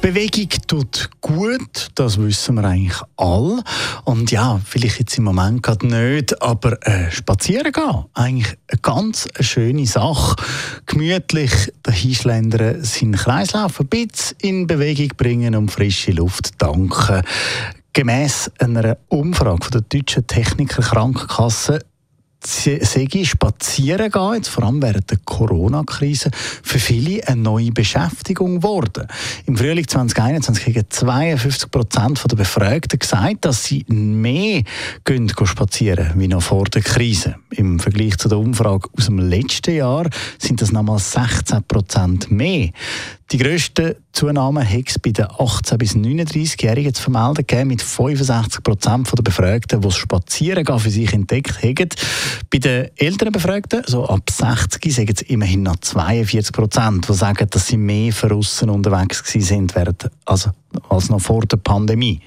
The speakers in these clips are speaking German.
Bewegung tut gut, das wissen wir eigentlich alle. Und ja, vielleicht jetzt im Moment gerade nicht, aber äh, spazieren gehen, eigentlich eine ganz schöne Sache. Gemütlich dahinschlendern, seinen Kreislauf ein bisschen in Bewegung bringen und frische Luft tanken. Gemäss einer Umfrage von der Deutschen Techniker Krankenkasse sei spazieren gehen, jetzt vor allem während der Corona-Krise, für viele eine neue Beschäftigung geworden. Im Frühling 2021 haben 52 Prozent der Befragten gesagt, dass sie mehr gehen spazieren wie noch vor der Krise. Im Vergleich zu der Umfrage aus dem letzten Jahr sind das nochmal 16 Prozent mehr. Die grössten Zunahmen hat es bei den 18- bis 39-Jährigen zu vermelden gegeben, mit 65 Prozent der Befragten, die das Spazierengehen für sich entdeckt haben. Bei den älteren Befragten, so ab 60, sagen es immerhin noch 42 Prozent, die sagen, dass sie mehr verrissen unterwegs sind, während, also als noch vor der Pandemie.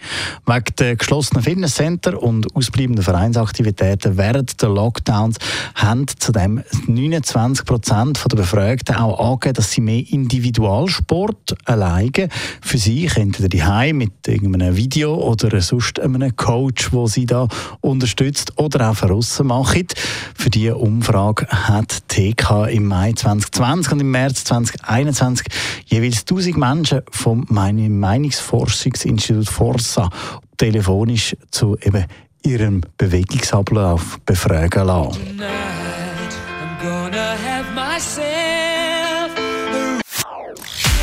Wegen der geschlossenen Fitnesscenter und ausbleibenden Vereinsaktivitäten während der Lockdowns haben zudem 29 Prozent der Befragten auch angegeben, dass sie mehr Individualsport alleine für sich, entweder die mit irgendeinem Video oder sonst einem Coach, wo sie da unterstützt oder auch von machen. Für diese Umfrage hat TK im Mai 2020 und im März 2021 jeweils 1000 Menschen vom Meinungsforschungsinstitut Forsa telefonisch zu eben ihrem Bewegungsablauf befragen lassen.